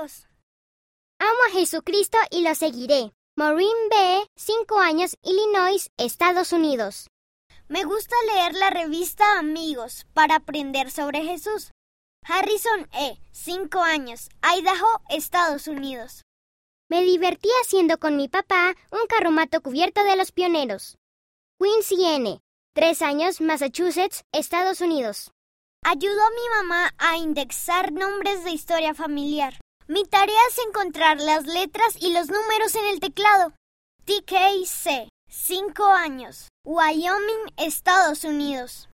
Amo a Jesucristo y lo seguiré. Maureen B., 5 años, Illinois, Estados Unidos. Me gusta leer la revista Amigos para aprender sobre Jesús. Harrison E., 5 años, Idaho, Estados Unidos. Me divertí haciendo con mi papá un carromato cubierto de los pioneros. Quincy N., 3 años, Massachusetts, Estados Unidos. Ayudó a mi mamá a indexar nombres de historia familiar. Mi tarea es encontrar las letras y los números en el teclado. TKC, 5 años, Wyoming, Estados Unidos.